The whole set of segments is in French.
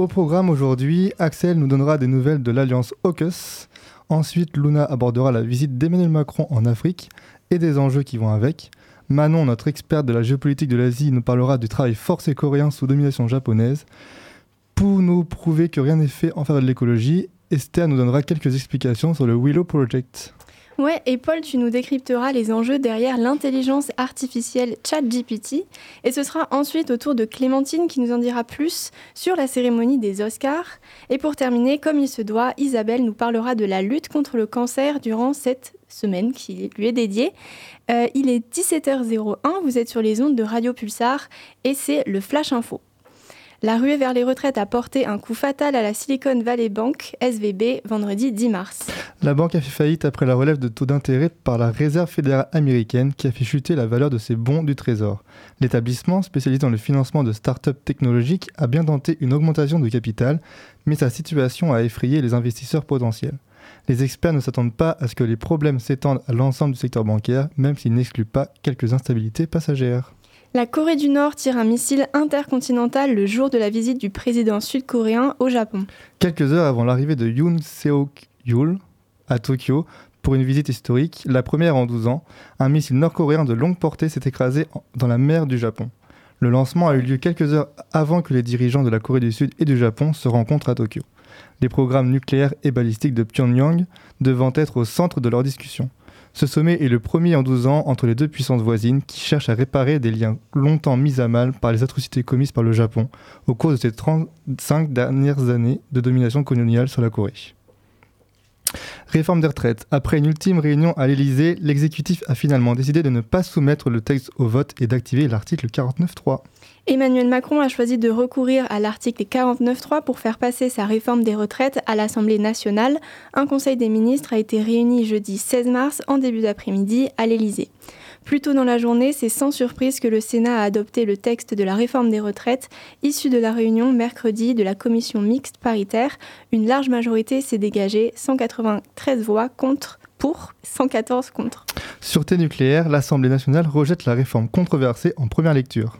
Au programme aujourd'hui, Axel nous donnera des nouvelles de l'alliance AUKUS. Ensuite, Luna abordera la visite d'Emmanuel Macron en Afrique et des enjeux qui vont avec. Manon, notre experte de la géopolitique de l'Asie, nous parlera du travail forcé coréen sous domination japonaise. Pour nous prouver que rien n'est fait en faveur de l'écologie, Esther nous donnera quelques explications sur le Willow Project. Ouais, et Paul, tu nous décrypteras les enjeux derrière l'intelligence artificielle ChatGPT. Et ce sera ensuite au tour de Clémentine qui nous en dira plus sur la cérémonie des Oscars. Et pour terminer, comme il se doit, Isabelle nous parlera de la lutte contre le cancer durant cette semaine qui lui est dédiée. Euh, il est 17h01, vous êtes sur les ondes de Radio Pulsar et c'est le Flash Info. La ruée vers les retraites a porté un coup fatal à la Silicon Valley Bank, SVB, vendredi 10 mars. La banque a fait faillite après la relève de taux d'intérêt par la Réserve fédérale américaine qui a fait chuter la valeur de ses bons du Trésor. L'établissement, spécialisé dans le financement de start-up technologiques, a bien tenté une augmentation de capital, mais sa situation a effrayé les investisseurs potentiels. Les experts ne s'attendent pas à ce que les problèmes s'étendent à l'ensemble du secteur bancaire, même s'ils n'excluent pas quelques instabilités passagères. La Corée du Nord tire un missile intercontinental le jour de la visite du président sud-coréen au Japon. Quelques heures avant l'arrivée de Yoon Seok-yul à Tokyo pour une visite historique, la première en 12 ans, un missile nord-coréen de longue portée s'est écrasé dans la mer du Japon. Le lancement a eu lieu quelques heures avant que les dirigeants de la Corée du Sud et du Japon se rencontrent à Tokyo. Les programmes nucléaires et balistiques de Pyongyang devant être au centre de leur discussion. Ce sommet est le premier en 12 ans entre les deux puissances voisines qui cherchent à réparer des liens longtemps mis à mal par les atrocités commises par le Japon au cours de ces 35 dernières années de domination coloniale sur la Corée. Réforme des retraites. Après une ultime réunion à l'Elysée, l'exécutif a finalement décidé de ne pas soumettre le texte au vote et d'activer l'article 49.3. Emmanuel Macron a choisi de recourir à l'article 49.3 pour faire passer sa réforme des retraites à l'Assemblée nationale. Un conseil des ministres a été réuni jeudi 16 mars en début d'après-midi à l'Elysée. Plus tôt dans la journée, c'est sans surprise que le Sénat a adopté le texte de la réforme des retraites issu de la réunion mercredi de la commission mixte paritaire. Une large majorité s'est dégagée, 193 voix contre pour, 114 contre. Sûreté nucléaire, l'Assemblée nationale rejette la réforme controversée en première lecture.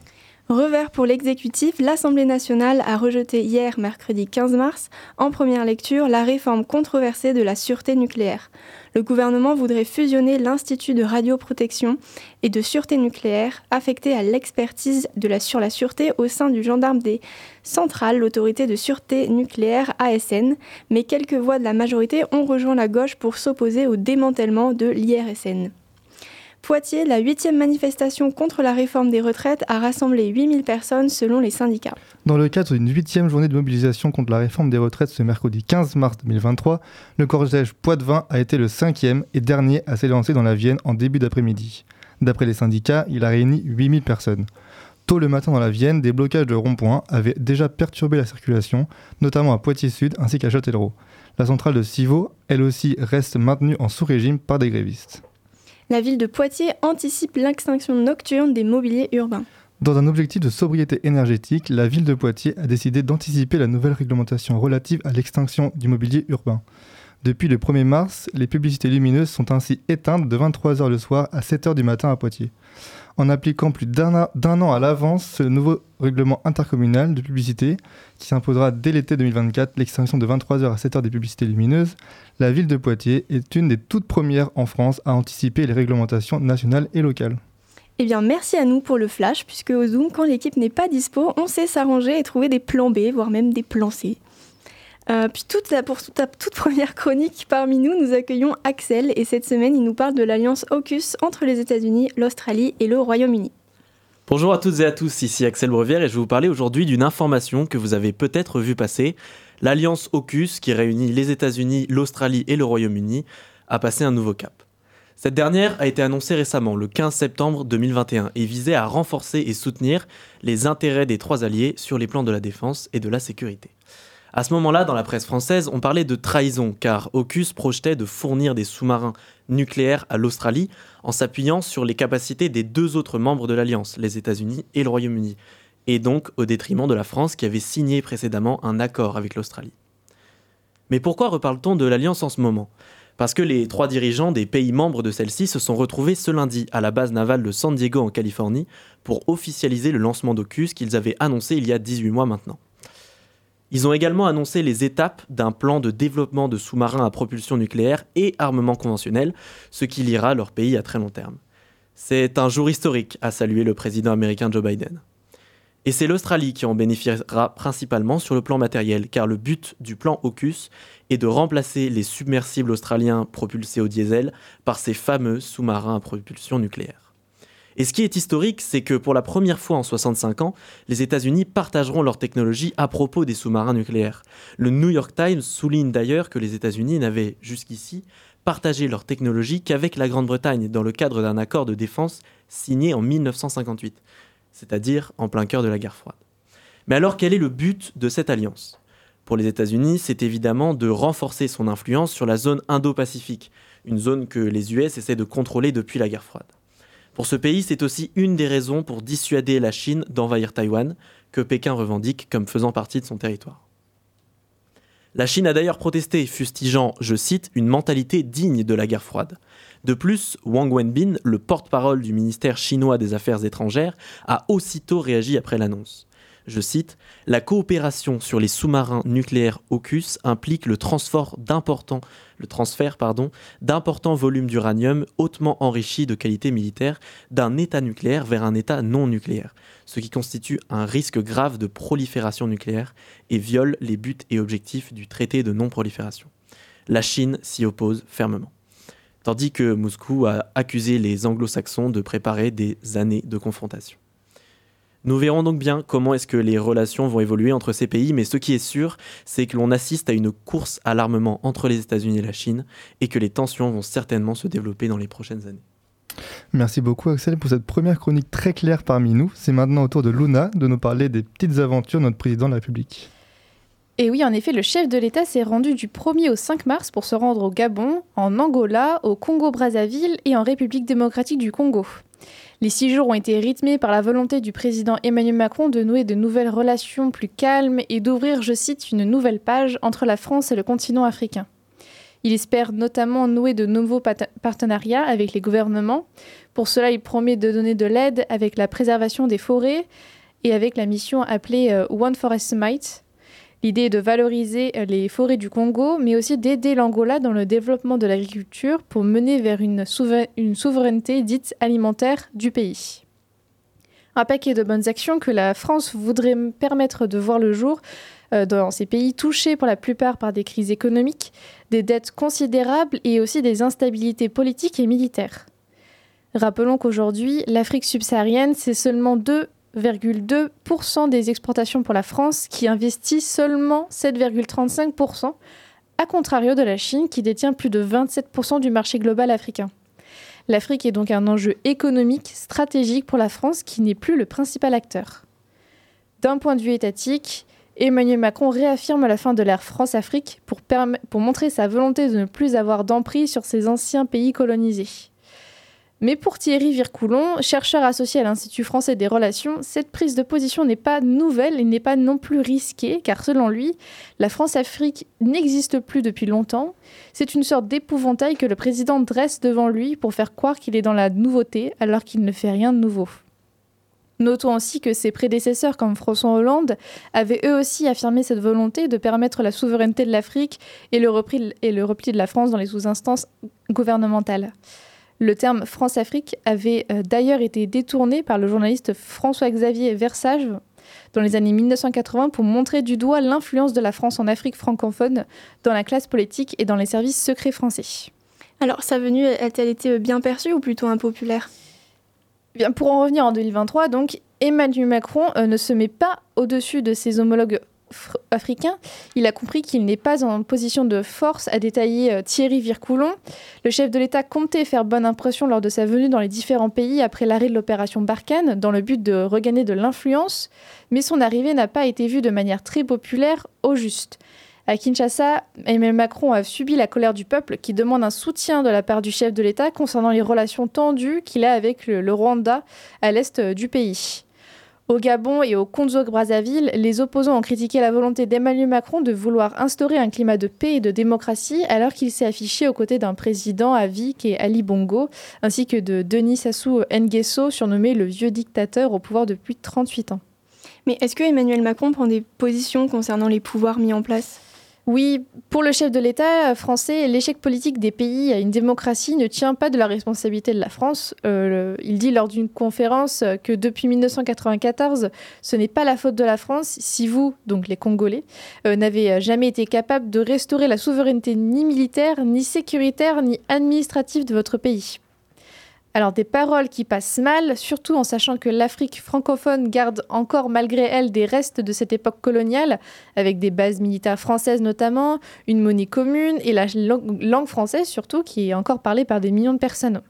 Revers pour l'exécutif, l'Assemblée nationale a rejeté hier, mercredi 15 mars, en première lecture, la réforme controversée de la sûreté nucléaire. Le gouvernement voudrait fusionner l'Institut de radioprotection et de sûreté nucléaire, affecté à l'expertise sur la sûreté au sein du gendarme des centrales, l'autorité de sûreté nucléaire ASN, mais quelques voix de la majorité ont rejoint la gauche pour s'opposer au démantèlement de l'IRSN. Poitiers, la huitième manifestation contre la réforme des retraites a rassemblé 8000 personnes selon les syndicats. Dans le cadre d'une huitième journée de mobilisation contre la réforme des retraites ce mercredi 15 mars 2023, le cortège Poitvin a été le cinquième et dernier à s'élancer dans la Vienne en début d'après-midi. D'après les syndicats, il a réuni 8000 personnes. Tôt le matin dans la Vienne, des blocages de ronds-points avaient déjà perturbé la circulation, notamment à Poitiers-Sud ainsi qu'à Châtellerault. La centrale de Civaux, elle aussi, reste maintenue en sous-régime par des grévistes la ville de Poitiers anticipe l'extinction nocturne des mobiliers urbains. Dans un objectif de sobriété énergétique, la ville de Poitiers a décidé d'anticiper la nouvelle réglementation relative à l'extinction du mobilier urbain. Depuis le 1er mars, les publicités lumineuses sont ainsi éteintes de 23h le soir à 7h du matin à Poitiers en appliquant plus d'un an à l'avance ce nouveau règlement intercommunal de publicité qui s'imposera dès l'été 2024 l'extinction de 23h à 7h des publicités lumineuses, la ville de Poitiers est une des toutes premières en France à anticiper les réglementations nationales et locales. Eh bien, merci à nous pour le flash, puisque au Zoom, quand l'équipe n'est pas dispo, on sait s'arranger et trouver des plans B, voire même des plans C. Euh, puis toute pour toute, toute première chronique parmi nous, nous accueillons Axel et cette semaine il nous parle de l'alliance AUKUS entre les États-Unis, l'Australie et le Royaume-Uni. Bonjour à toutes et à tous, ici Axel Brevière et je vais vous parler aujourd'hui d'une information que vous avez peut-être vu passer. L'alliance AUKUS, qui réunit les États-Unis, l'Australie et le Royaume-Uni, a passé un nouveau cap. Cette dernière a été annoncée récemment, le 15 septembre 2021, et visait à renforcer et soutenir les intérêts des trois alliés sur les plans de la défense et de la sécurité. À ce moment-là, dans la presse française, on parlait de trahison, car AUKUS projetait de fournir des sous-marins nucléaires à l'Australie en s'appuyant sur les capacités des deux autres membres de l'Alliance, les États-Unis et le Royaume-Uni, et donc au détriment de la France qui avait signé précédemment un accord avec l'Australie. Mais pourquoi reparle-t-on de l'Alliance en ce moment? Parce que les trois dirigeants des pays membres de celle-ci se sont retrouvés ce lundi à la base navale de San Diego en Californie pour officialiser le lancement d'AUKUS qu'ils avaient annoncé il y a 18 mois maintenant. Ils ont également annoncé les étapes d'un plan de développement de sous-marins à propulsion nucléaire et armement conventionnel, ce qui liera leur pays à très long terme. C'est un jour historique, a salué le président américain Joe Biden. Et c'est l'Australie qui en bénéficiera principalement sur le plan matériel, car le but du plan AUKUS est de remplacer les submersibles australiens propulsés au diesel par ces fameux sous-marins à propulsion nucléaire. Et ce qui est historique, c'est que pour la première fois en 65 ans, les États-Unis partageront leur technologie à propos des sous-marins nucléaires. Le New York Times souligne d'ailleurs que les États-Unis n'avaient jusqu'ici partagé leur technologie qu'avec la Grande-Bretagne dans le cadre d'un accord de défense signé en 1958 c'est-à-dire en plein cœur de la guerre froide. Mais alors quel est le but de cette alliance? Pour les États-Unis, c'est évidemment de renforcer son influence sur la zone Indo-Pacifique, une zone que les US essaient de contrôler depuis la guerre froide. Pour ce pays, c'est aussi une des raisons pour dissuader la Chine d'envahir Taïwan, que Pékin revendique comme faisant partie de son territoire. La Chine a d'ailleurs protesté, fustigeant, je cite, une mentalité digne de la guerre froide. De plus, Wang Wenbin, le porte-parole du ministère chinois des Affaires étrangères, a aussitôt réagi après l'annonce. Je cite La coopération sur les sous-marins nucléaires AUKUS implique le, transfert d'importants volumes d'uranium hautement enrichi de qualité militaire d'un État nucléaire vers un État non nucléaire, ce qui constitue un risque grave de prolifération nucléaire et viole les buts et objectifs du traité de non-prolifération. La Chine s'y oppose fermement tandis que Moscou a accusé les anglo-saxons de préparer des années de confrontation. Nous verrons donc bien comment est-ce que les relations vont évoluer entre ces pays, mais ce qui est sûr, c'est que l'on assiste à une course à l'armement entre les États-Unis et la Chine, et que les tensions vont certainement se développer dans les prochaines années. Merci beaucoup Axel pour cette première chronique très claire parmi nous. C'est maintenant au tour de Luna de nous parler des petites aventures de notre président de la République. Et oui, en effet, le chef de l'État s'est rendu du 1er au 5 mars pour se rendre au Gabon, en Angola, au Congo-Brazzaville et en République démocratique du Congo. Les six jours ont été rythmés par la volonté du président Emmanuel Macron de nouer de nouvelles relations plus calmes et d'ouvrir, je cite, une nouvelle page entre la France et le continent africain. Il espère notamment nouer de nouveaux partenariats avec les gouvernements. Pour cela, il promet de donner de l'aide avec la préservation des forêts et avec la mission appelée euh, One Forest Summit, L'idée est de valoriser les forêts du Congo, mais aussi d'aider l'Angola dans le développement de l'agriculture pour mener vers une, souveraineté dite alimentaire du pays. Un paquet de bonnes actions que la France voudrait permettre de voir le jour euh, dans ces pays touchés pour la plupart par des crises économiques, des dettes considérables et aussi des instabilités politiques et militaires. Rappelons qu'aujourd'hui, l'Afrique subsaharienne, c'est seulement 2 7,2% des exportations pour la France, qui investit seulement 7,35%, à contrario de la Chine, qui détient plus de 27% du marché global africain. L'Afrique est donc un enjeu économique stratégique pour la France, qui n'est plus le principal acteur. D'un point de vue étatique, Emmanuel Macron réaffirme la fin de l'ère France-Afrique pour, pour montrer sa volonté de ne plus avoir d'emprise sur ces anciens pays colonisés. Mais pour Thierry Vircoulon, chercheur associé à l'Institut français des relations, cette prise de position n'est pas nouvelle et n'est pas non plus risquée, car selon lui, la France-Afrique n'existe plus depuis longtemps. C'est une sorte d'épouvantail que le président dresse devant lui pour faire croire qu'il est dans la nouveauté alors qu'il ne fait rien de nouveau. Notons aussi que ses prédécesseurs comme François Hollande avaient eux aussi affirmé cette volonté de permettre la souveraineté de l'Afrique et, le repli de la France dans les sous-instances gouvernementales. Le terme France-Afrique avait euh, d'ailleurs été détourné par le journaliste François-Xavier Versage dans les années 1980 pour montrer du doigt l'influence de la France en Afrique francophone dans la classe politique et dans les services secrets français. Alors, sa venue a-t-elle été bien perçue ou plutôt impopulaire? Bien, pour en revenir en 2023, donc Emmanuel Macron euh, ne se met pas au-dessus de ses homologues africain, il a compris qu'il n'est pas en position de force, a détaillé euh, Thierry Vircoulon. Le chef de l'État comptait faire bonne impression lors de sa venue dans les différents pays après l'arrêt de l'opération Barkhane, dans le but de regagner de l'influence, mais son arrivée n'a pas été vue de manière très populaire au juste. À Kinshasa, Emmanuel Macron a subi la colère du peuple qui demande un soutien de la part du chef de l'État concernant les relations tendues qu'il a avec le Rwanda à l'est du pays. Au Gabon et au Congo-Brazzaville, les opposants ont critiqué la volonté d'Emmanuel Macron de vouloir instaurer un climat de paix et de démocratie alors qu'il s'est affiché aux côtés d'un président à vie qui Ali Bongo, ainsi que de Denis Sassou Nguesso, surnommé le vieux dictateur au pouvoir depuis 38 ans. Mais est-ce que Emmanuel Macron prend des positions concernant les pouvoirs mis en place? Oui, pour le chef de l'État français, l'échec politique des pays à une démocratie ne tient pas de la responsabilité de la France. Euh, il dit lors d'une conférence que depuis 1994, ce n'est pas la faute de la France si vous, donc les Congolais, euh, n'avez jamais été capable de restaurer la souveraineté ni militaire, ni sécuritaire, ni administrative de votre pays. Alors des paroles qui passent mal, surtout en sachant que l'Afrique francophone garde encore malgré elle des restes de cette époque coloniale, avec des bases militaires françaises notamment, une monnaie commune et la langue française surtout qui est encore parlée par des millions de personnes.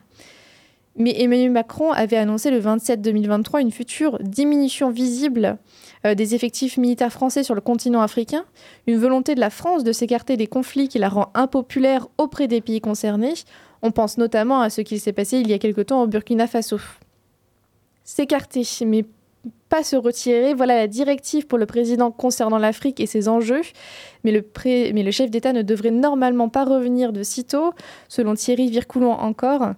Mais Emmanuel Macron avait annoncé le 27 2023 une future diminution visible euh, des effectifs militaires français sur le continent africain, une volonté de la France de s'écarter des conflits qui la rend impopulaire auprès des pays concernés, on pense notamment à ce qui s'est passé il y a quelque temps au Burkina Faso. S'écarter, mais pas se retirer, voilà la directive pour le président concernant l'Afrique et ses enjeux. Mais le, mais le chef d'État ne devrait normalement pas revenir de sitôt, selon Thierry Vircoulon encore.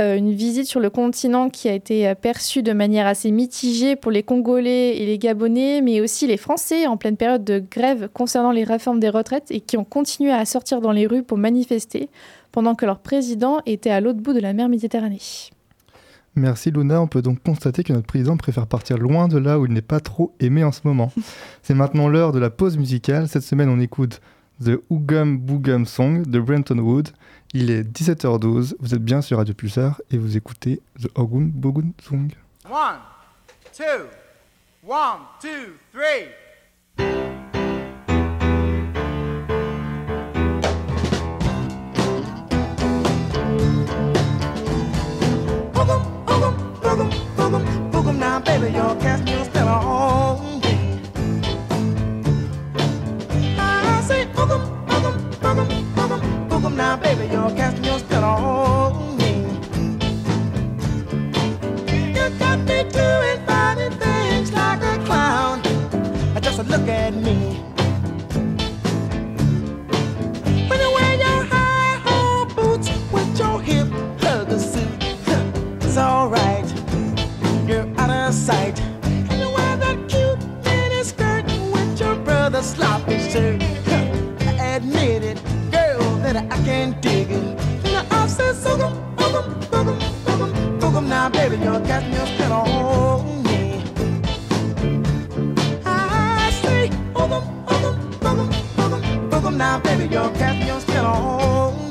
Euh, une visite sur le continent qui a été perçue de manière assez mitigée pour les Congolais et les Gabonais, mais aussi les Français en pleine période de grève concernant les réformes des retraites et qui ont continué à sortir dans les rues pour manifester pendant que leur président était à l'autre bout de la mer Méditerranée. Merci Luna, on peut donc constater que notre président préfère partir loin de là où il n'est pas trop aimé en ce moment. C'est maintenant l'heure de la pause musicale. Cette semaine, on écoute The Oogum Boogum Song de Brenton Wood. Il est 17h12, vous êtes bien sur Radio Pulsar et vous écoutez The Oogum Boogum Song. One, two, one, two, three. baby, you're casting your spell on boogum, boogum. Now, baby, you're casting your spell on me. You got me doing funny things like a clown. Just a look at me. When you wear your high boots with your hip suit, it's alright sight. And you wear that cute mini skirt with your brother's sloppy can't dig it. And I say, boogum, boogum, boogum, boogum, boogum. Now, baby, you're casting your spell on me. I say, boogum, boogum, boogum, boogum, boogum. Now, baby, you're casting your spell on me.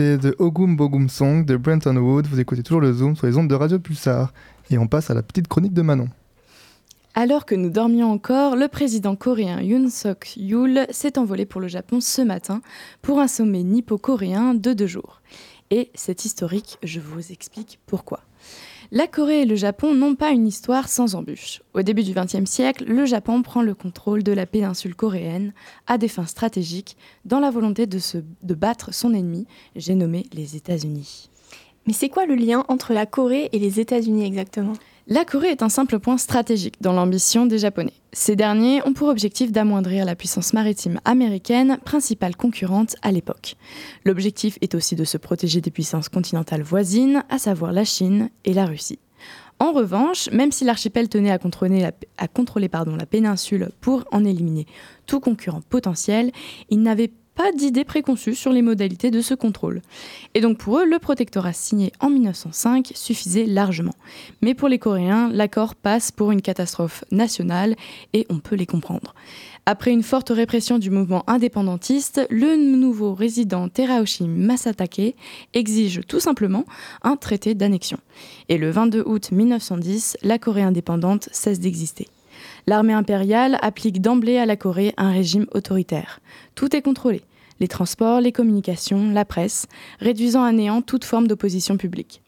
C'était The Ogum Bogum Song de Brenton Wood. Vous écoutez toujours le Zoom sur les ondes de Radio Pulsar. Et on passe à la petite chronique de Manon. Alors que nous dormions encore, le président coréen Yoon Suk Yeol s'est envolé pour le Japon ce matin pour un sommet nippo-coréen de deux jours. Et c'est historique, je vous explique pourquoi. La Corée et le Japon n'ont pas une histoire sans embûches. Au début du XXe siècle, le Japon prend le contrôle de la péninsule coréenne à des fins stratégiques dans la volonté de, se, de battre son ennemi, j'ai nommé les États-Unis. Mais c'est quoi le lien entre la Corée et les États-Unis exactement? La Corée est un simple point stratégique dans l'ambition des Japonais. Ces derniers ont pour objectif d'amoindrir la puissance maritime américaine, principale concurrente à l'époque. L'objectif est aussi de se protéger des puissances continentales voisines, à savoir la Chine et la Russie. En revanche, même si l'archipel tenait à contrôler, la, péninsule pour en éliminer tout concurrent potentiel, il n'avait pas d'idée préconçue sur les modalités de ce contrôle. Et donc pour eux, le protectorat signé en 1905 suffisait largement. Mais pour les Coréens, l'accord passe pour une catastrophe nationale et on peut les comprendre. Après une forte répression du mouvement indépendantiste, le nouveau résident Teraoshi Masatake exige tout simplement un traité d'annexion. Et le 22 août 1910, la Corée indépendante cesse d'exister. L'armée impériale applique d'emblée à la Corée un régime autoritaire. Tout est contrôlé les transports, les communications, la presse, réduisant à néant toute forme d'opposition publique.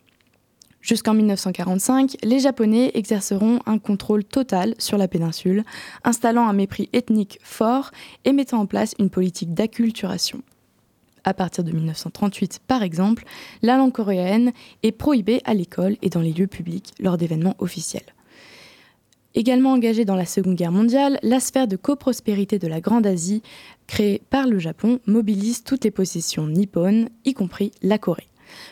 Jusqu'en 1945, les Japonais exerceront un contrôle total sur la péninsule, installant un mépris ethnique fort et mettant en place une politique d'acculturation. À partir de 1938, par exemple, la langue coréenne est prohibée à l'école et dans les lieux publics lors d'événements officiels. Également engagée dans la Seconde Guerre mondiale, la sphère de coprospérité de la Grande Asie, créée par le Japon, mobilise toutes les possessions nippones, y compris la Corée.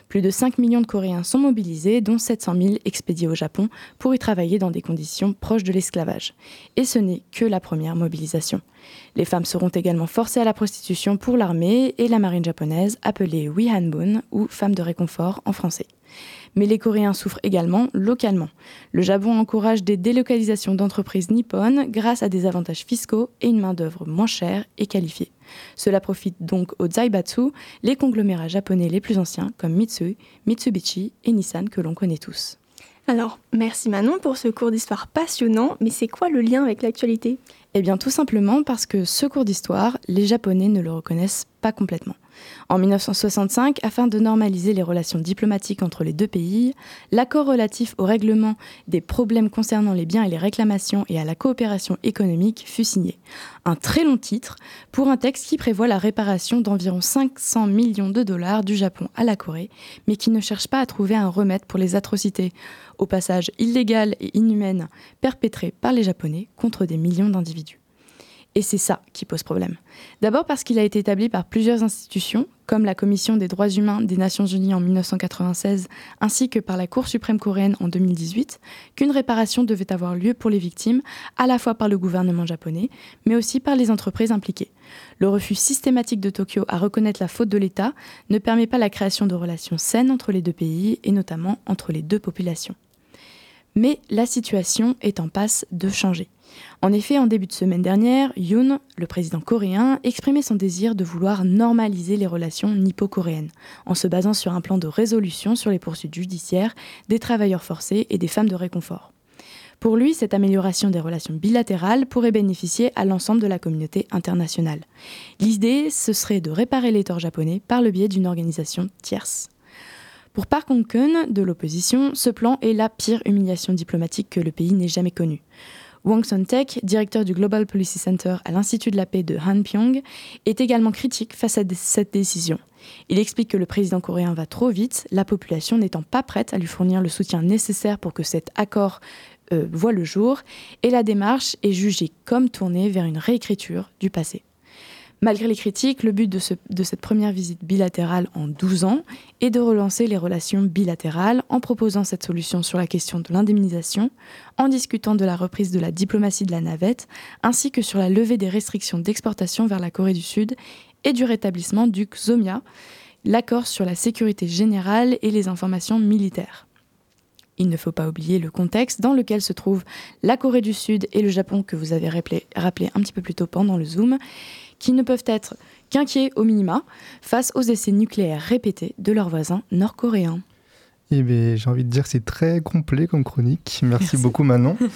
Plus de 5 millions de Coréens sont mobilisés, dont 700 000 expédiés au Japon pour y travailler dans des conditions proches de l'esclavage. Et ce n'est que la première mobilisation. Les femmes seront également forcées à la prostitution pour l'armée et la marine japonaise, appelée Wihanbun ou femme de réconfort en français mais les Coréens souffrent également localement. Le Japon encourage des délocalisations d'entreprises nippones grâce à des avantages fiscaux et une main-d'œuvre moins chère et qualifiée. Cela profite donc aux Zaibatsu, les conglomérats japonais les plus anciens comme Mitsui, Mitsubishi et Nissan que l'on connaît tous. Alors, merci Manon pour ce cours d'histoire passionnant, mais c'est quoi le lien avec l'actualité? Eh bien, tout simplement parce que ce cours d'histoire, les Japonais ne le reconnaissent pas complètement. En 1965, afin de normaliser les relations diplomatiques entre les deux pays, l'accord relatif au règlement des problèmes concernant les biens et les réclamations et à la coopération économique fut signé. Un très long titre pour un texte qui prévoit la réparation d'environ 500 millions de dollars du Japon à la Corée, mais qui ne cherche pas à trouver un remède pour les atrocités, au passage illégales et inhumaines, perpétrées par les Japonais contre des millions d'individus. Et c'est ça qui pose problème. D'abord parce qu'il a été établi par plusieurs institutions, comme la Commission des droits humains des Nations Unies en 1996, ainsi que par la Cour suprême coréenne en 2018, qu'une réparation devait avoir lieu pour les victimes, à la fois par le gouvernement japonais, mais aussi par les entreprises impliquées. Le refus systématique de Tokyo à reconnaître la faute de l'État ne permet pas la création de relations saines entre les deux pays, et notamment entre les deux populations. Mais la situation est en passe de changer. En effet, en début de semaine dernière, Yoon, le président coréen, exprimait son désir de vouloir normaliser les relations nippo-coréennes, en se basant sur un plan de résolution sur les poursuites judiciaires des travailleurs forcés et des femmes de réconfort. Pour lui, cette amélioration des relations bilatérales pourrait bénéficier à l'ensemble de la communauté internationale. L'idée, ce serait de réparer les torts japonais par le biais d'une organisation tierce. Pour Park Hong-keun, de l'opposition, ce plan est la pire humiliation diplomatique que le pays n'ait jamais connue. Wang Son-tek, directeur du Global Policy Center à l'Institut de la paix de Hanpyeong, est également critique face à cette décision. Il explique que le président coréen va trop vite, la population n'étant pas prête à lui fournir le soutien nécessaire pour que cet accord euh, voit le jour, et la démarche est jugée comme tournée vers une réécriture du passé. Malgré les critiques, le but de, cette première visite bilatérale en 12 ans est de relancer les relations bilatérales en proposant cette solution sur la question de l'indemnisation, en discutant de la reprise de la diplomatie de la navette, ainsi que sur la levée des restrictions d'exportation vers la Corée du Sud et du rétablissement du XOMIA, l'accord sur la sécurité générale et les informations militaires. Il ne faut pas oublier le contexte dans lequel se trouvent la Corée du Sud et le Japon que vous avez rappelé, rappelé un petit peu plus tôt pendant le Zoom, qui ne peuvent être qu'inquiets au minima face aux essais nucléaires répétés de leurs voisins nord-coréens. Eh bien, j'ai envie de dire que c'est très complet comme chronique. Merci, beaucoup Manon.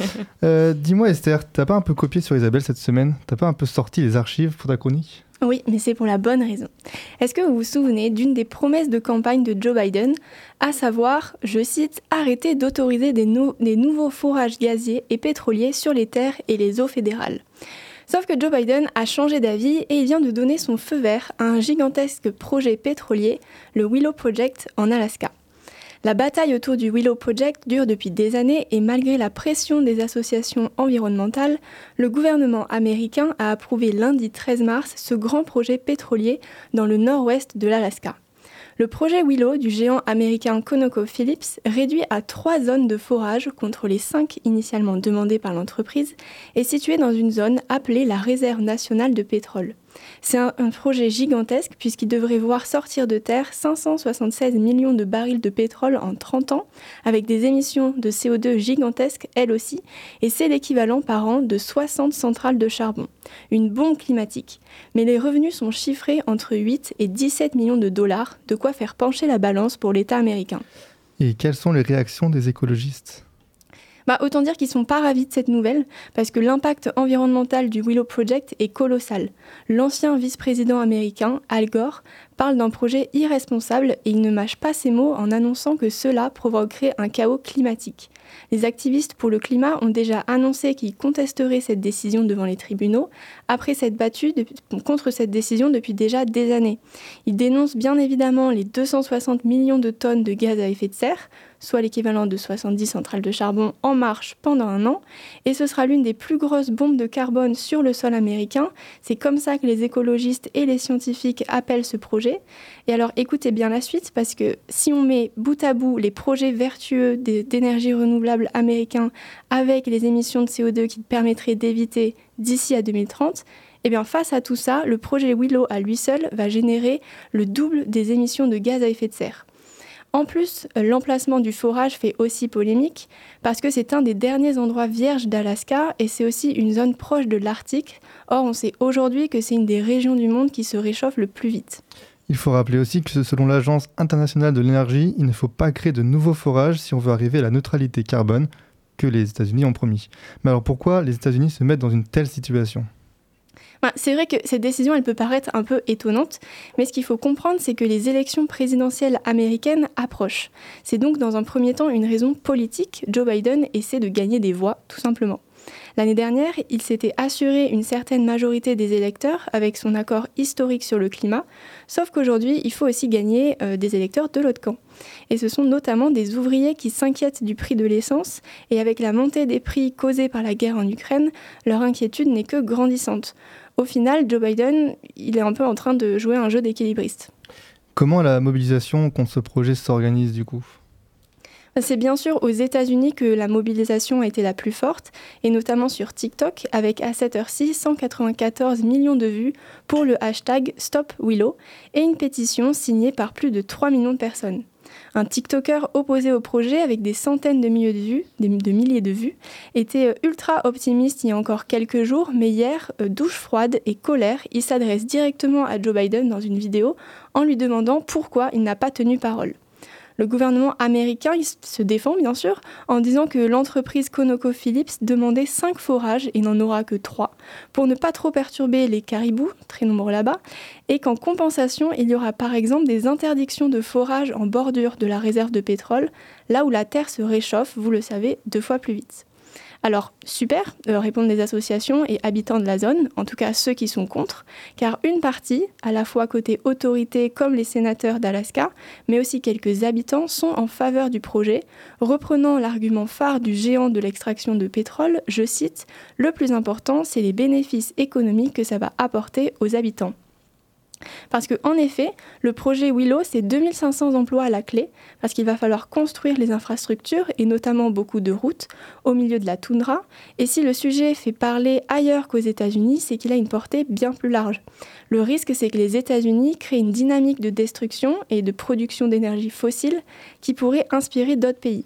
Euh, dis-moi Esther, t'as pas un peu copié sur Isabelle cette semaine? T'as pas un peu sorti les archives pour ta chronique? Oui, mais c'est pour la bonne raison. Est-ce que vous vous souvenez d'une des promesses de campagne de Joe Biden, à savoir, je cite, arrêter d'autoriser des, des nouveaux fourrages gaziers et pétroliers sur les terres et les eaux fédérales Sauf que Joe Biden a changé d'avis et il vient de donner son feu vert à un gigantesque projet pétrolier, le Willow Project en Alaska. La bataille autour du Willow Project dure depuis des années et malgré la pression des associations environnementales, le gouvernement américain a approuvé lundi 13 mars ce grand projet pétrolier dans le nord-ouest de l'Alaska. Le projet Willow du géant américain ConocoPhillips réduit à trois zones de forage contre les cinq initialement demandées par l'entreprise est situé dans une zone appelée la réserve nationale de pétrole. C'est un, projet gigantesque puisqu'il devrait voir sortir de terre 576 millions de barils de pétrole en 30 ans, avec des émissions de CO2 gigantesques elles aussi, et c'est l'équivalent par an de 60 centrales de charbon. Une bombe climatique. Mais les revenus sont chiffrés entre 8 et 17 millions de dollars, de quoi faire pencher la balance pour l'État américain. Et quelles sont les réactions des écologistes? Bah, autant dire qu'ils sont pas ravis de cette nouvelle, parce que l'impact environnemental du Willow Project est colossal. L'ancien vice-président américain, Al Gore, parle d'un projet irresponsable et il ne mâche pas ses mots en annonçant que cela provoquerait un chaos climatique. Les activistes pour le climat ont déjà annoncé qu'ils contesteraient cette décision devant les tribunaux, après s'être battus contre cette décision depuis déjà des années. Ils dénoncent bien évidemment les 260 millions de tonnes de gaz à effet de serre, soit l'équivalent de 70 centrales de charbon en marche pendant un an, et ce sera l'une des plus grosses bombes de carbone sur le sol américain. C'est comme ça que les écologistes et les scientifiques appellent ce projet. Et alors écoutez bien la suite, parce que si on met bout à bout les projets vertueux d'énergie renouvelable américains avec les émissions de CO2 qui permettraient d'éviter d'ici à 2030, eh bien, face à tout ça, le projet Willow à lui seul va générer le double des émissions de gaz à effet de serre. En plus, l'emplacement du forage fait aussi polémique parce que c'est un des derniers endroits vierges d'Alaska et c'est aussi une zone proche de l'Arctique. Or, on sait aujourd'hui que c'est une des régions du monde qui se réchauffe le plus vite. Il faut rappeler aussi que selon l'Agence internationale de l'énergie, il ne faut pas créer de nouveaux forages si on veut arriver à la neutralité carbone que les États-Unis ont promis. Mais alors pourquoi les États-Unis se mettent dans une telle situation? C'est vrai que cette décision, elle peut paraître un peu étonnante, mais ce qu'il faut comprendre, c'est que les élections présidentielles américaines approchent. C'est donc dans un premier temps une raison politique. Joe Biden essaie de gagner des voix, tout simplement. L'année dernière, il s'était assuré une certaine majorité des électeurs avec son accord historique sur le climat, sauf qu'aujourd'hui, il faut aussi gagner euh, des électeurs de l'autre camp. Et ce sont notamment des ouvriers qui s'inquiètent du prix de l'essence, et avec la montée des prix causée par la guerre en Ukraine, leur inquiétude n'est que grandissante. Au final, Joe Biden, il est un peu en train de jouer un jeu d'équilibriste. Comment la mobilisation contre ce projet s'organise du coup? C'est bien sûr aux États-Unis que la mobilisation a été la plus forte, et notamment sur TikTok, avec à cette heure-ci 194 millions de vues pour le hashtag Stop Willow et une pétition signée par plus de 3 millions de personnes. Un TikToker opposé au projet avec des centaines de milliers de vues, de milliers de vues était euh, ultra optimiste il y a encore quelques jours, mais hier, euh, douche froide et colère, il s'adresse directement à Joe Biden dans une vidéo en lui demandant pourquoi il n'a pas tenu parole. Le gouvernement américain se défend bien sûr en disant que l'entreprise ConocoPhillips demandait 5 forages et n'en aura que 3 pour ne pas trop perturber les caribous, très nombreux là-bas, et qu'en compensation, il y aura par exemple des interdictions de forage en bordure de la réserve de pétrole, là où la Terre se réchauffe, vous le savez, deux fois plus vite. Alors, super, euh, répondent les associations et habitants de la zone, en tout cas ceux qui sont contre, car une partie, à la fois côté autorité comme les sénateurs d'Alaska, mais aussi quelques habitants, sont en faveur du projet, reprenant l'argument phare du géant de l'extraction de pétrole, je cite, Le plus important, c'est les bénéfices économiques que ça va apporter aux habitants. Parce qu'en effet, le projet Willow, c'est 2500 emplois à la clé, parce qu'il va falloir construire les infrastructures, et notamment beaucoup de routes, au milieu de la toundra. Et si le sujet fait parler ailleurs qu'aux États-Unis, c'est qu'il a une portée bien plus large. Le risque, c'est que les États-Unis créent une dynamique de destruction et de production d'énergie fossile qui pourrait inspirer d'autres pays.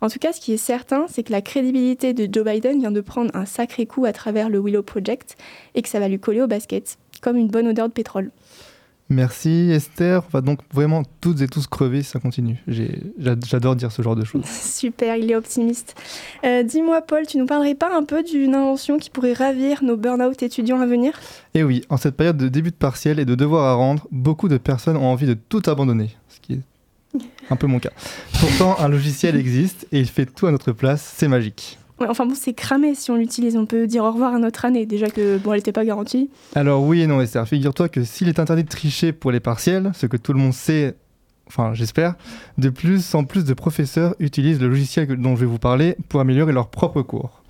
En tout cas, ce qui est certain, c'est que la crédibilité de Joe Biden vient de prendre un sacré coup à travers le Willow Project et que ça va lui coller au basket, comme une bonne odeur de pétrole. Merci Esther. On va donc vraiment toutes et tous crever si ça continue. J'adore dire ce genre de choses. Super, il est optimiste. Euh, dis-moi Paul, tu nous parlerais pas un peu d'une invention qui pourrait ravir nos burn-out étudiants à venir? Eh oui, en cette période de début de partiel et de devoir à rendre, beaucoup de personnes ont envie de tout abandonner, ce qui est un peu mon cas. Pourtant, un logiciel existe et il fait tout à notre place, c'est magique enfin bon, c'est cramé si on l'utilise. On peut dire au revoir à notre année, déjà que bon, elle n'était pas garantie. Alors oui et non, Esther. Figure-toi que s'il est interdit de tricher pour les partiels, ce que tout le monde sait enfin j'espère. De plus en plus de professeurs utilisent le logiciel dont je vais vous parler pour améliorer leur propre cours.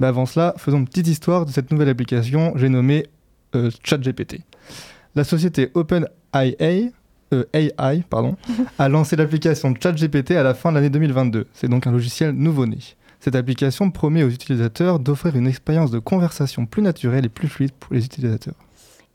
Mais avant cela, faisons une petite histoire de cette nouvelle application, j'ai nommé euh, ChatGPT. La société OpenAI euh, AI, pardon, a lancé l'application ChatGPT à la fin de l'année 2022. C'est donc un logiciel nouveau-né. Cette application promet aux utilisateurs d'offrir une expérience de conversation plus naturelle et plus fluide pour les utilisateurs.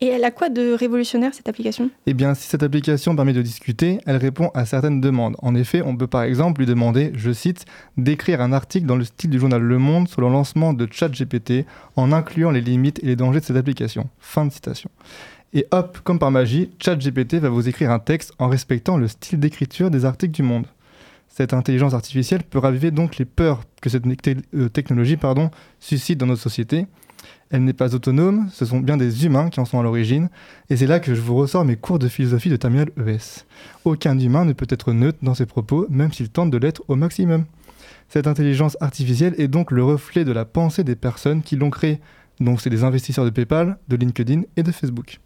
Et elle a quoi de révolutionnaire cette application? Eh bien, si cette application permet de discuter, elle répond à certaines demandes. En effet, on peut par exemple lui demander, je cite, d'écrire un article dans le style du journal Le Monde sur le lancement de ChatGPT en incluant les limites et les dangers de cette application. Fin de citation. Et hop, comme par magie, ChatGPT va vous écrire un texte en respectant le style d'écriture des articles du Monde. Cette intelligence artificielle peut raviver donc les peurs que cette euh, technologie suscite dans notre société elle n'est pas autonome, ce sont bien des humains qui en sont à l'origine, et c'est là que je vous ressors mes cours de philosophie de terminale ES. Aucun humain ne peut être neutre dans ses propos, même s'il tente de l'être au maximum. Cette intelligence artificielle est donc le reflet de la pensée des personnes qui l'ont créée, donc c'est des investisseurs de PayPal, de LinkedIn et de Facebook.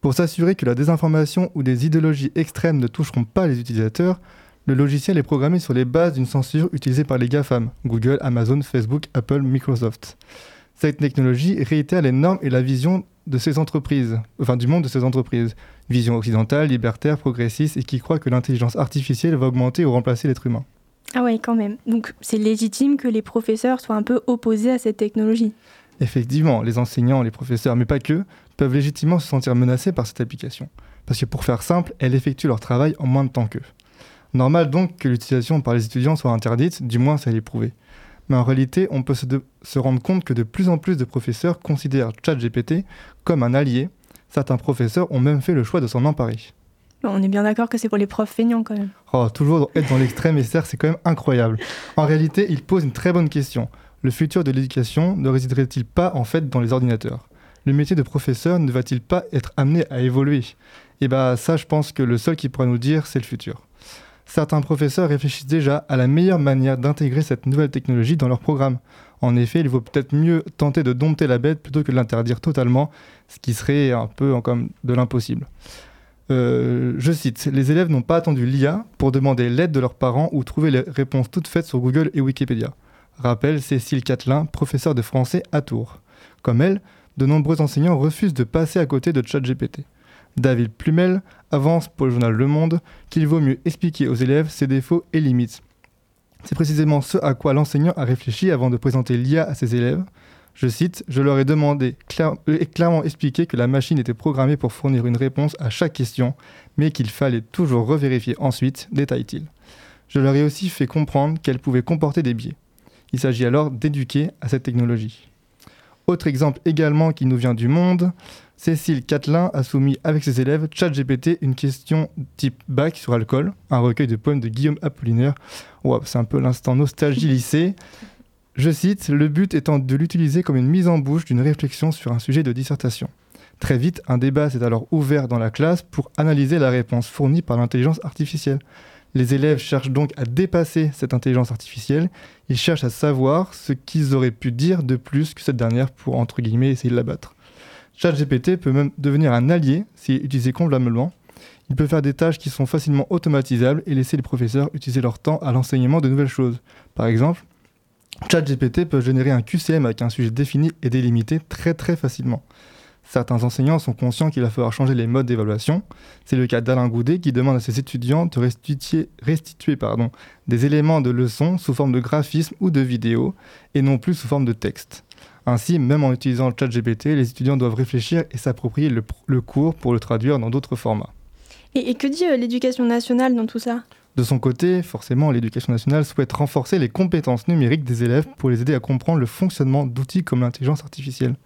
Pour s'assurer que la désinformation ou des idéologies extrêmes ne toucheront pas les utilisateurs, le logiciel est programmé sur les bases d'une censure utilisée par les GAFAM, Google, Amazon, Facebook, Apple, Microsoft. Cette technologie réitère les normes et la vision de ces entreprises, enfin du monde de ces entreprises. Vision occidentale, libertaire, progressiste et qui croit que l'intelligence artificielle va augmenter ou remplacer l'être humain. Ah ouais, quand même. Donc c'est légitime que les professeurs soient un peu opposés à cette technologie. Effectivement, les enseignants, les professeurs, mais pas que, peuvent légitimement se sentir menacés par cette application. Parce que pour faire simple, elle effectue leur travail en moins de temps qu'eux. Normal donc que l'utilisation par les étudiants soit interdite, du moins ça est prouvé mais en réalité, on peut se, rendre compte que de plus en plus de professeurs considèrent ChatGPT comme un allié. Certains professeurs ont même fait le choix de s'en emparer. On est bien d'accord que c'est pour les profs feignants quand même. Oh, toujours être dans l'extrême et c'est quand même incroyable. En réalité, il pose une très bonne question. Le futur de l'éducation ne résiderait-il pas en fait dans les ordinateurs? Le métier de professeur ne va-t-il pas être amené à évoluer? Et eh bien ça, je pense que le seul qui pourra nous dire, c'est le futur certains professeurs réfléchissent déjà à la meilleure manière d'intégrer cette nouvelle technologie dans leur programme. En effet, il vaut peut-être mieux tenter de dompter la bête plutôt que de l'interdire totalement, ce qui serait un peu comme de l'impossible. Euh, je cite, les élèves n'ont pas attendu l'IA pour demander l'aide de leurs parents ou trouver les réponses toutes faites sur Google et Wikipédia. Rappelle Cécile Catelin, professeure de français à Tours. Comme elle, de nombreux enseignants refusent de passer à côté de ChatGPT. David Plumel avance pour le journal Le Monde qu'il vaut mieux expliquer aux élèves ses défauts et limites. C'est précisément ce à quoi l'enseignant a réfléchi avant de présenter l'IA à ses élèves. Je cite, Je leur ai demandé euh, clairement expliqué que la machine était programmée pour fournir une réponse à chaque question, mais qu'il fallait toujours revérifier ensuite, détaille-t-il. Je leur ai aussi fait comprendre qu'elle pouvait comporter des biais. Il s'agit alors d'éduquer à cette technologie. Autre exemple également qui nous vient du monde, Cécile Catelin a soumis avec ses élèves ChatGPT une question type bac sur alcool, un recueil de poèmes de Guillaume Apollinaire. c'est un peu l'instant nostalgie lycée. Je cite, le but étant de l'utiliser comme une mise en bouche d'une réflexion sur un sujet de dissertation. Très vite, un débat s'est alors ouvert dans la classe pour analyser la réponse fournie par l'intelligence artificielle. Les élèves cherchent donc à dépasser cette intelligence artificielle, ils cherchent à savoir ce qu'ils auraient pu dire de plus que cette dernière pour, entre guillemets, essayer de l'abattre. ChatGPT peut même devenir un allié s'il est utilisé convenablement. Il peut faire des tâches qui sont facilement automatisables et laisser les professeurs utiliser leur temps à l'enseignement de nouvelles choses. Par exemple, ChatGPT peut générer un QCM avec un sujet défini et délimité très très facilement. Certains enseignants sont conscients qu'il va falloir changer les modes d'évaluation. C'est le cas d'Alain Goudet qui demande à ses étudiants de restituer, des éléments de leçons sous forme de graphisme ou de vidéo et non plus sous forme de texte. Ainsi, même en utilisant le chat GPT, les étudiants doivent réfléchir et s'approprier le, cours pour le traduire dans d'autres formats. Et, que dit euh, l'éducation nationale dans tout ça? De son côté, forcément, l'éducation nationale souhaite renforcer les compétences numériques des élèves pour les aider à comprendre le fonctionnement d'outils comme l'intelligence artificielle.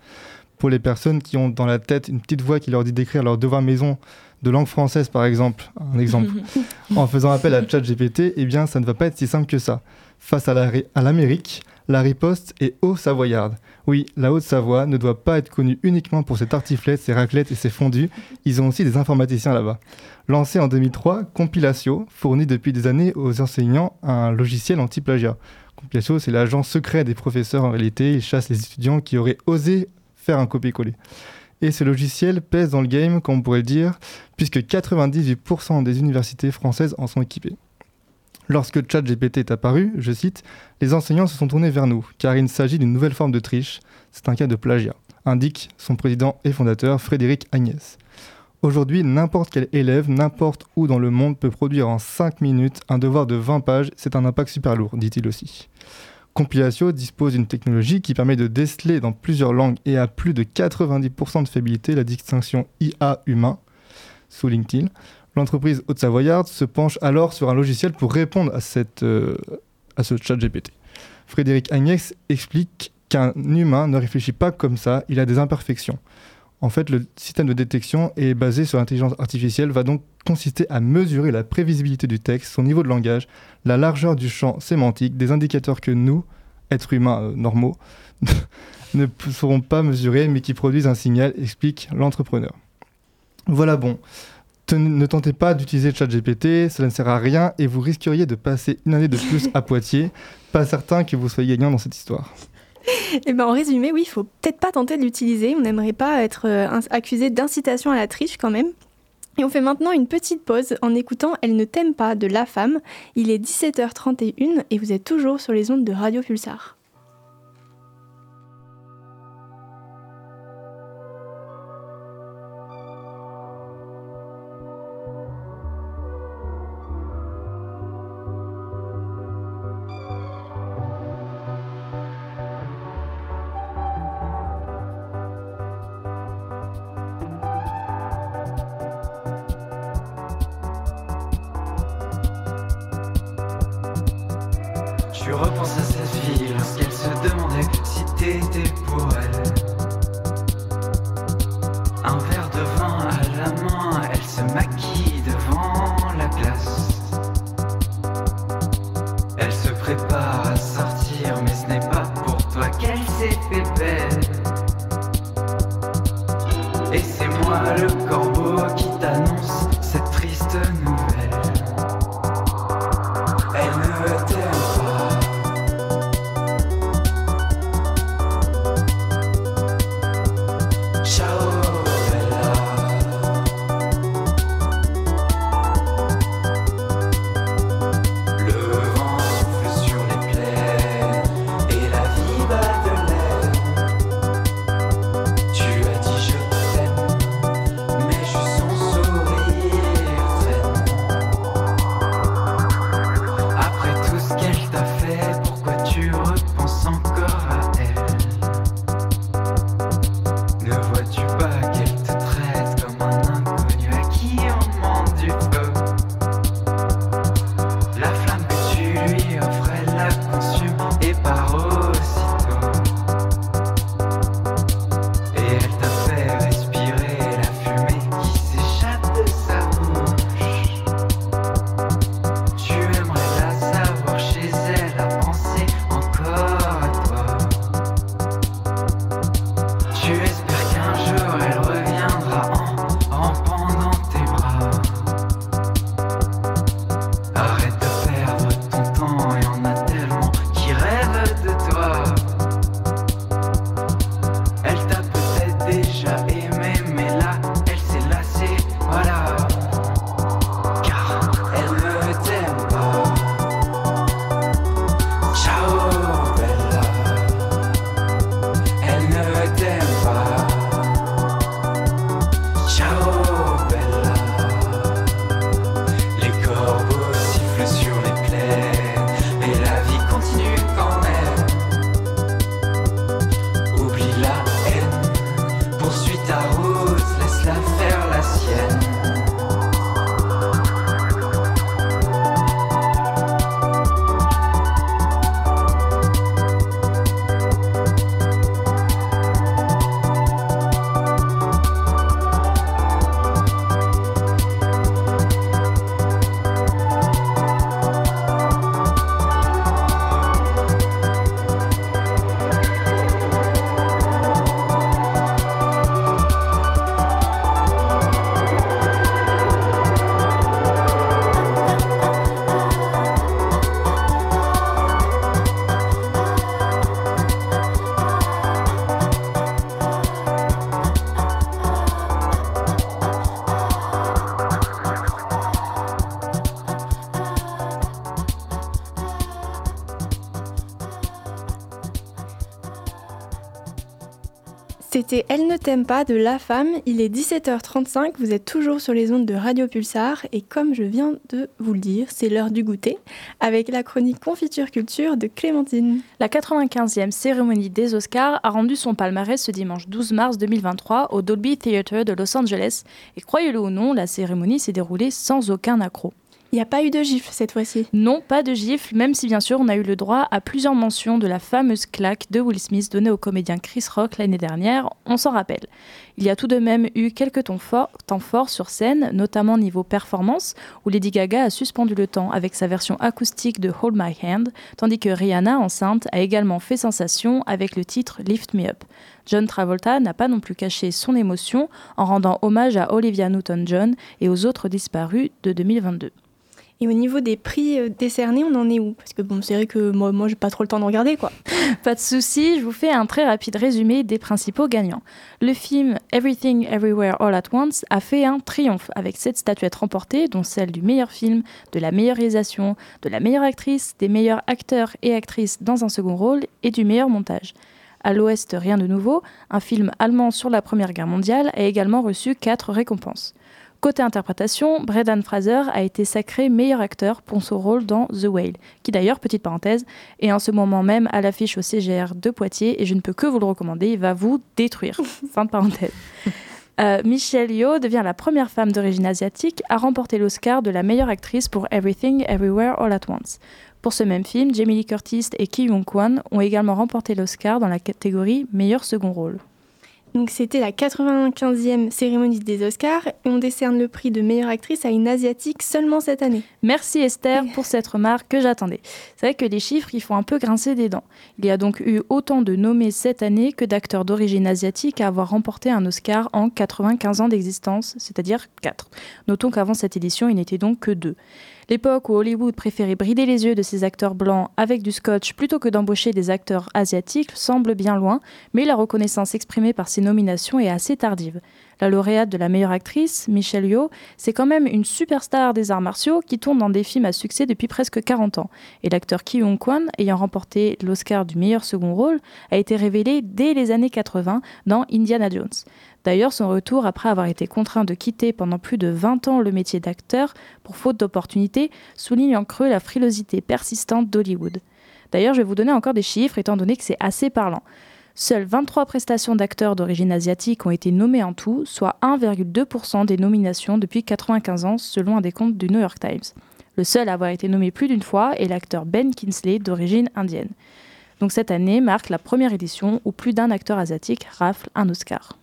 Pour les personnes qui ont dans la tête une petite voix qui leur dit d'écrire leur devoir maison de langue française, par exemple, un exemple, en faisant appel à ChatGPT, eh bien, ça ne va pas être si simple que ça. Face à l'Amérique, la riposte est haut savoyarde. Oui, la Haute-Savoie ne doit pas être connue uniquement pour ses tartiflettes, ses raclettes et ses fondus. Ils ont aussi des informaticiens là-bas. Lancé en 2003, Compilatio fournit depuis des années aux enseignants un logiciel anti-plagiat. Compilatio, c'est l'agent secret des professeurs en réalité. Il chasse les étudiants qui auraient osé faire un copier-coller. Et ce logiciel pèse dans le game, comme on pourrait le dire, puisque 98% des universités françaises en sont équipées. Lorsque ChatGPT est apparu, je cite, les enseignants se sont tournés vers nous, car il s'agit d'une nouvelle forme de triche, c'est un cas de plagiat, indique son président et fondateur Frédéric Agnès. Aujourd'hui, n'importe quel élève, n'importe où dans le monde peut produire en 5 minutes un devoir de 20 pages, c'est un impact super lourd, dit-il aussi. Compilatio dispose d'une technologie qui permet de déceler dans plusieurs langues et à plus de 90% de fiabilité la distinction IA-humain, souligne LinkedIn. L'entreprise Haute-Savoyarde se penche alors sur un logiciel pour répondre à, cette, euh, à ce chat GPT. Frédéric Agnès explique qu'un humain ne réfléchit pas comme ça, il a des imperfections. En fait, le système de détection est basé sur l'intelligence artificielle, va donc consister à mesurer la prévisibilité du texte, son niveau de langage, la largeur du champ sémantique, des indicateurs que nous, êtres humains euh, normaux, ne saurons pas mesurer, mais qui produisent un signal, explique l'entrepreneur. Voilà bon. Ne tentez pas d'utiliser ChatGPT, cela ne sert à rien et vous risqueriez de passer une année de plus à Poitiers. Pas certain que vous soyez gagnant dans cette histoire. Eh ben, en résumé, oui, il faut peut-être pas tenter de l'utiliser. On n'aimerait pas être euh, accusé d'incitation à la triche quand même. Et on fait maintenant une petite pause en écoutant Elle ne t'aime pas de La Femme. Il est 17h31 et vous êtes toujours sur les ondes de Radio Pulsar. prépare. C'était Elle ne t'aime pas de La Femme. Il est 17h35, vous êtes toujours sur les ondes de Radio Pulsar et comme je viens de vous le dire, c'est l'heure du goûter avec la chronique Confiture Culture de Clémentine. La 95e cérémonie des Oscars a rendu son palmarès ce dimanche 12 mars 2023 au Dolby Theatre de Los Angeles et croyez-le ou non, la cérémonie s'est déroulée sans aucun accroc. Il n'y a pas eu de gifle cette fois-ci. Non, pas de gifle, même si bien sûr on a eu le droit à plusieurs mentions de la fameuse claque de Will Smith donnée au comédien Chris Rock l'année dernière, on s'en rappelle. Il y a tout de même eu quelques temps forts, sur scène, notamment niveau performance, où Lady Gaga a suspendu le temps avec sa version acoustique de Hold My Hand, tandis que Rihanna, enceinte, a également fait sensation avec le titre Lift Me Up. John Travolta n'a pas non plus caché son émotion en rendant hommage à Olivia Newton-John et aux autres disparus de 2022. Et au niveau des prix euh, décernés, on en est où? Parce que bon, c'est vrai que moi, j'ai pas trop le temps de regarder, quoi. Pas de souci, je vous fais un très rapide résumé des principaux gagnants. Le film Everything Everywhere All at Once a fait un triomphe avec sept statuettes remportées, dont celle du meilleur film, de la meilleure réalisation, de la meilleure actrice, des meilleurs acteurs et actrices dans un second rôle et du meilleur montage. À l'Ouest, rien de nouveau, un film allemand sur la Première Guerre mondiale a également reçu quatre récompenses. Côté interprétation, Brendan Fraser a été sacré meilleur acteur pour son rôle dans The Whale, qui d'ailleurs, petite parenthèse, est en ce moment même à l'affiche au CGR de Poitiers et je ne peux que vous le recommander, il va vous détruire. fin de parenthèse. Euh, Michelle Yeoh devient la première femme d'origine asiatique à remporter l'Oscar de la meilleure actrice pour Everything Everywhere All at Once. Pour ce même film, Jamie Lee Curtis et Ki Young Kwan ont également remporté l'Oscar dans la catégorie meilleur second rôle. Donc c'était la 95e cérémonie des Oscars et on décerne le prix de meilleure actrice à une asiatique seulement cette année. Merci Esther pour cette remarque que j'attendais. C'est vrai que les chiffres, ils font un peu grincer des dents. Il y a donc eu autant de nommés cette année que d'acteurs d'origine asiatique à avoir remporté un Oscar en 95 ans d'existence, c'est-à-dire 4. Notons qu'avant cette édition, il n'était donc que 2. L'époque où Hollywood préférait brider les yeux de ses acteurs blancs avec du scotch plutôt que d'embaucher des acteurs asiatiques semble bien loin, mais la reconnaissance exprimée par ces nominations est assez tardive. La lauréate de la meilleure actrice, Michelle Yeoh, c'est quand même une superstar des arts martiaux qui tourne dans des films à succès depuis presque 40 ans. Et l'acteur Ki Young Kwan, ayant remporté l'Oscar du meilleur second rôle, a été révélé dès les années 80 dans Indiana Jones. D'ailleurs, son retour après avoir été contraint de quitter pendant plus de 20 ans le métier d'acteur pour faute d'opportunités souligne en creux la frilosité persistante d'Hollywood. D'ailleurs, je vais vous donner encore des chiffres étant donné que c'est assez parlant. Seules 23 prestations d'acteurs d'origine asiatique ont été nommées en tout, soit 1,2% des nominations depuis 95 ans selon un décompte du New York Times. Le seul à avoir été nommé plus d'une fois est l'acteur Ben Kingsley d'origine indienne. Donc cette année marque la première édition où plus d'un acteur asiatique rafle un Oscar.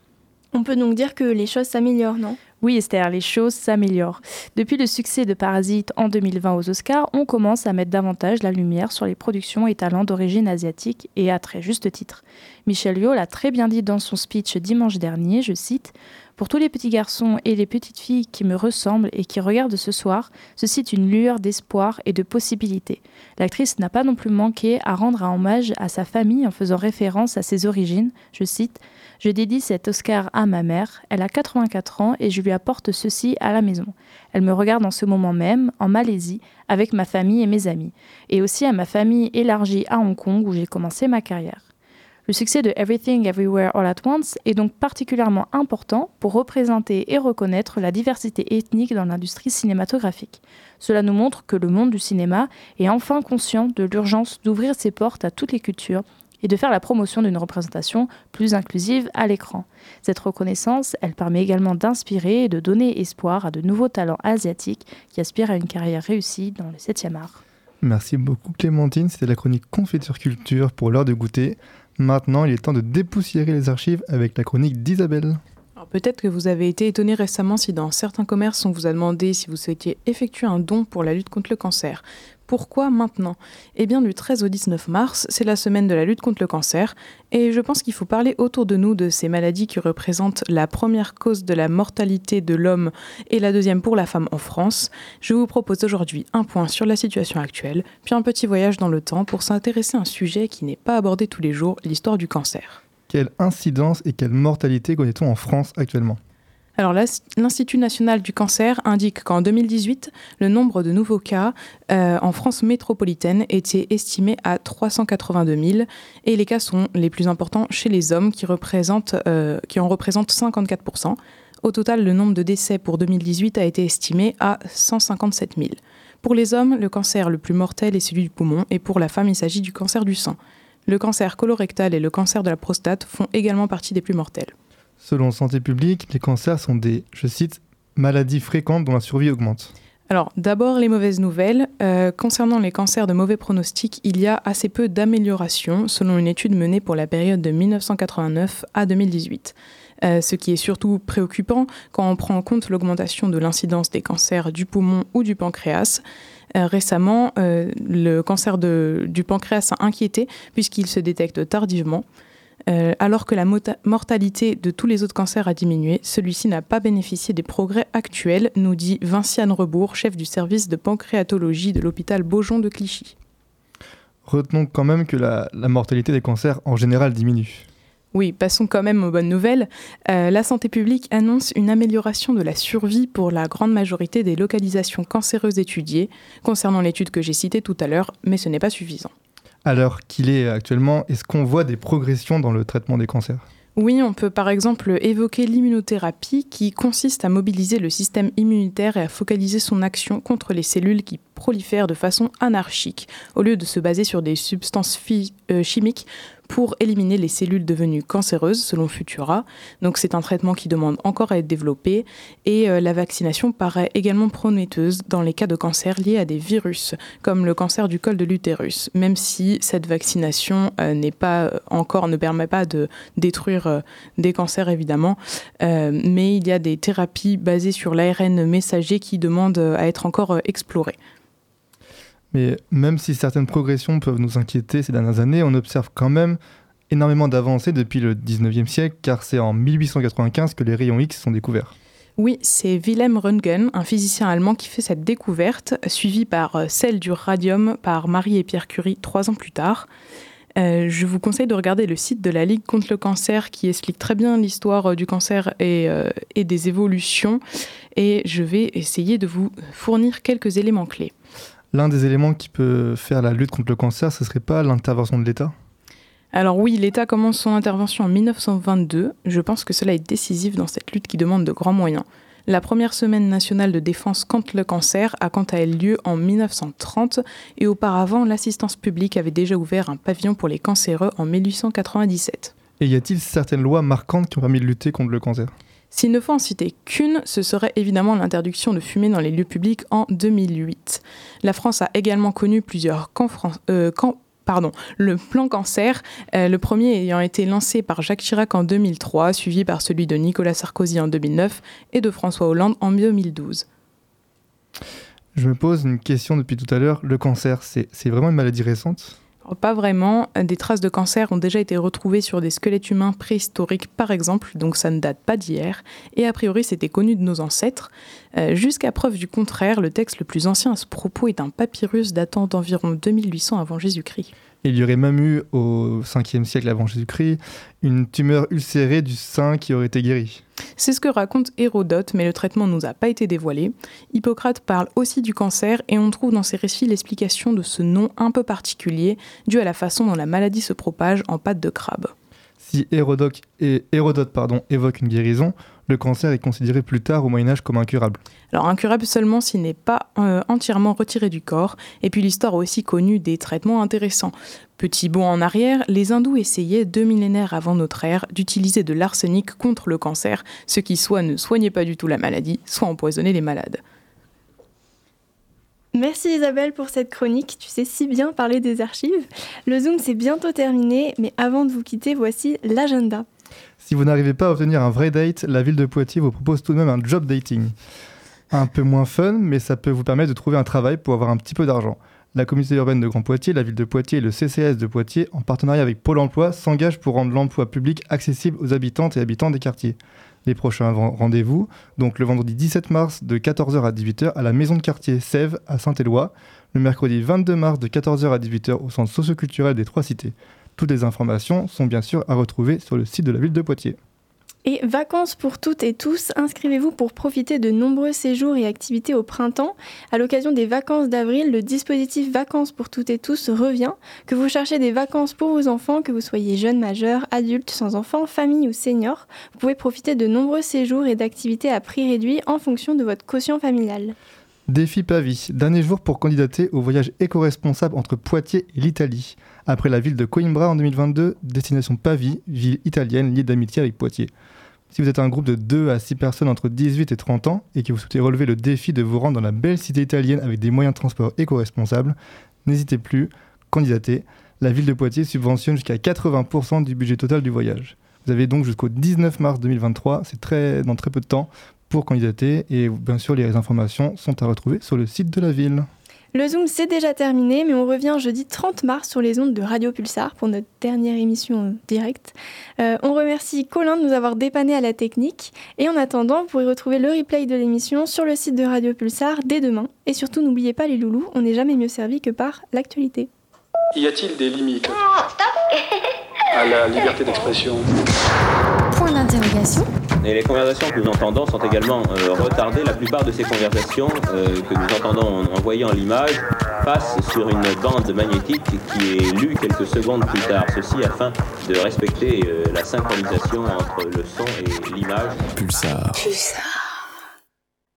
On peut donc dire que les choses s'améliorent, non? Oui Esther, les choses s'améliorent. Depuis le succès de Parasite en 2020 aux Oscars, on commence à mettre davantage la lumière sur les productions et talents d'origine asiatique et à très juste titre. Michel Yeoh l'a très bien dit dans son speech dimanche dernier, je cite pour tous les petits garçons et les petites filles qui me ressemblent et qui regardent ce soir, ceci est une lueur d'espoir et de possibilités. L'actrice n'a pas non plus manqué à rendre un hommage à sa famille en faisant référence à ses origines. Je cite Je dédie cet Oscar à ma mère. Elle a 84 ans et je lui apporte ceci à la maison. Elle me regarde en ce moment même, en Malaisie, avec ma famille et mes amis, et aussi à ma famille élargie à Hong Kong où j'ai commencé ma carrière. Le succès de Everything Everywhere All at Once est donc particulièrement important pour représenter et reconnaître la diversité ethnique dans l'industrie cinématographique. Cela nous montre que le monde du cinéma est enfin conscient de l'urgence d'ouvrir ses portes à toutes les cultures et de faire la promotion d'une représentation plus inclusive à l'écran. Cette reconnaissance, elle permet également d'inspirer et de donner espoir à de nouveaux talents asiatiques qui aspirent à une carrière réussie dans le 7e art. Merci beaucoup Clémentine, c'était la chronique Confiture Culture pour l'heure de goûter. Maintenant, il est temps de dépoussiérer les archives avec la chronique d'Isabelle. Peut-être que vous avez été étonné récemment si dans certains commerces on vous a demandé si vous souhaitiez effectuer un don pour la lutte contre le cancer. Pourquoi maintenant? Eh bien, du 13 au 19 mars, c'est la semaine de la lutte contre le cancer, et je pense qu'il faut parler autour de nous de ces maladies qui représentent la première cause de la mortalité de l'homme et la deuxième pour la femme en France. Je vous propose aujourd'hui un point sur la situation actuelle, puis un petit voyage dans le temps pour s'intéresser à un sujet qui n'est pas abordé tous les jours, l'histoire du cancer. Quelle incidence et quelle mortalité connaît-on en France actuellement? Alors l'Institut national du cancer indique qu'en 2018, le nombre de nouveaux cas euh, en France métropolitaine était estimé à 382 000 et les cas sont les plus importants chez les hommes qui, euh, en représentent 54% Au total, le nombre de décès pour 2018 a été estimé à 157 000. Pour les hommes, le cancer le plus mortel est celui du poumon et pour la femme, il s'agit du cancer du sein. Le cancer colorectal et le cancer de la prostate font également partie des plus mortels. Selon Santé publique, les cancers sont des, je cite, maladies fréquentes dont la survie augmente. Alors, d'abord, les mauvaises nouvelles. Euh, concernant les cancers de mauvais pronostic, il y a assez peu d'améliorations selon une étude menée pour la période de 1989 à 2018. Euh, ce qui est surtout préoccupant quand on prend en compte l'augmentation de l'incidence des cancers du poumon ou du pancréas. Euh, récemment, le cancer du pancréas a inquiété puisqu'il se détecte tardivement. Euh, alors que la mortalité de tous les autres cancers a diminué, celui-ci n'a pas bénéficié des progrès actuels, nous dit Vinciane Rebourg, chef du service de pancréatologie de l'hôpital Beaujon de Clichy. Retenons quand même que la, mortalité des cancers en général diminue. Oui, passons quand même aux bonnes nouvelles. Euh, la santé publique annonce une amélioration de la survie pour la grande majorité des localisations cancéreuses étudiées, concernant l'étude que j'ai citée tout à l'heure, mais ce n'est pas suffisant. L'heure qu'il est actuellement, est-ce qu'on voit des progressions dans le traitement des cancers? Oui, on peut par exemple évoquer l'immunothérapie qui consiste à mobiliser le système immunitaire et à focaliser son action contre les cellules qui prolifèrent de façon anarchique, au lieu de se baser sur des substances euh, chimiques pour éliminer les cellules devenues cancéreuses, selon Futura. Donc c'est un traitement qui demande encore à être développé et euh, la vaccination paraît également prometteuse dans les cas de cancer liés à des virus, comme le cancer du col de l'utérus, même si cette vaccination euh, n'est pas encore ne permet pas de détruire euh, des cancers évidemment, mais il y a des thérapies basées sur l'ARN messager qui demandent à être encore explorées. Mais même si certaines progressions peuvent nous inquiéter ces dernières années, on observe quand même énormément d'avancées depuis le 19e siècle, car c'est en 1895 que les rayons X sont découverts. Oui, c'est Wilhelm Röntgen, un physicien allemand, qui fait cette découverte, suivie par euh, celle du radium par Marie et Pierre Curie trois ans plus tard. Euh, je vous conseille de regarder le site de la Ligue contre le cancer qui explique très bien l'histoire euh, du cancer et, et, des évolutions. Et je vais essayer de vous fournir quelques éléments clés l'un des éléments qui peut faire la lutte contre le cancer, ce serait pas l'intervention de l'État? Alors oui, l'État commence son intervention en 1922. Je pense que cela est décisif dans cette lutte qui demande de grands moyens. La première semaine nationale de défense contre le cancer a quant à elle lieu en 1930 et auparavant l'assistance publique avait déjà ouvert un pavillon pour les cancéreux en 1897. Et y a-t-il certaines lois marquantes qui ont permis de lutter contre le cancer? S'il ne faut en citer qu'une, ce serait évidemment l'interdiction de fumer dans les lieux publics en 2008. La France a également connu plusieurs camps, euh, le plan cancer, euh, le premier ayant été lancé par Jacques Chirac en 2003, suivi par celui de Nicolas Sarkozy en 2009 et de François Hollande en 2012. Je me pose une question depuis tout à l'heure. Le cancer, c'est vraiment une maladie récente? Pas vraiment. Des traces de cancer ont déjà été retrouvées sur des squelettes humains préhistoriques, par exemple, donc ça ne date pas d'hier. Et a priori, c'était connu de nos ancêtres. Euh, jusqu'à preuve du contraire, le texte le plus ancien à ce propos est un papyrus datant d'environ 2800 avant Jésus-Christ. Il y aurait même eu, au 5e siècle avant Jésus-Christ, une tumeur ulcérée du sein qui aurait été guérie. C'est ce que raconte Hérodote, mais le traitement ne nous a pas été dévoilé. Hippocrate parle aussi du cancer et on trouve dans ses récits l'explication de ce nom un peu particulier, dû à la façon dont la maladie se propage en pâte de crabe. Si Hérodote, évoque une guérison, le cancer est considéré plus tard au Moyen Âge comme incurable. Alors incurable seulement s'il n'est pas euh, entièrement retiré du corps. Et puis l'histoire a aussi connu des traitements intéressants. Petit bond en arrière, les hindous essayaient deux millénaires avant notre ère d'utiliser de l'arsenic contre le cancer, ce qui soit ne soignait pas du tout la maladie, soit empoisonnait les malades. Merci Isabelle pour cette chronique, tu sais si bien parler des archives. Le Zoom c'est bientôt terminé, mais avant de vous quitter, voici l'agenda. Si vous n'arrivez pas à obtenir un vrai date, la ville de Poitiers vous propose tout de même un job dating. Un peu moins fun, mais ça peut vous permettre de trouver un travail pour avoir un petit peu d'argent. La communauté urbaine de Grand Poitiers, la ville de Poitiers et le CCS de Poitiers, en partenariat avec Pôle emploi, s'engagent pour rendre l'emploi public accessible aux habitantes et habitants des quartiers. Les prochains rendez-vous, donc le vendredi 17 mars de 14h à 18h à la maison de quartier Sèvres à Saint-Éloi, le mercredi 22 mars de 14h à 18h au centre socioculturel des Trois Cités. Toutes les informations sont bien sûr à retrouver sur le site de la ville de Poitiers. Et vacances pour toutes et tous, inscrivez-vous pour profiter de nombreux séjours et activités au printemps. À l'occasion des vacances d'avril, le dispositif Vacances pour toutes et tous revient. Que vous cherchez des vacances pour vos enfants, que vous soyez jeune majeur, adulte, sans enfants, famille ou senior, vous pouvez profiter de nombreux séjours et d'activités à prix réduit en fonction de votre quotient familial. Défi Pavie, dernier jour pour candidater au voyage éco-responsable entre Poitiers et l'Italie. Après la ville de Coimbra en 2022, destination Pavie, ville italienne liée d'amitié avec Poitiers. Si vous êtes un groupe de 2 à 6 personnes entre 18 et 30 ans et que vous souhaitez relever le défi de vous rendre dans la belle cité italienne avec des moyens de transport éco-responsables, n'hésitez plus, candidatez. La ville de Poitiers subventionne jusqu'à 80% du budget total du voyage. Vous avez donc jusqu'au 19 mars 2023, c'est très, dans très peu de temps, pour candidater et bien sûr les informations sont à retrouver sur le site de la ville. Le Zoom, c'est déjà terminé, mais on revient jeudi 30 mars sur les ondes de Radio Pulsar pour notre dernière émission directe. Euh, on remercie Colin de nous avoir dépanné à la technique. Et en attendant, vous pourrez retrouver le replay de l'émission sur le site de Radio Pulsar dès demain. Et surtout, n'oubliez pas les loulous, on n'est jamais mieux servi que par l'actualité. Y a-t-il des limites à la liberté d'expression Point d'interrogation. Et les conversations que nous entendons sont également euh, retardées. La plupart de ces conversations euh, que nous entendons en, en voyant l'image passent sur une bande magnétique qui est lue quelques secondes plus tard. Ceci afin de respecter euh, la synchronisation entre le son et l'image. Pulsar. Pulsar.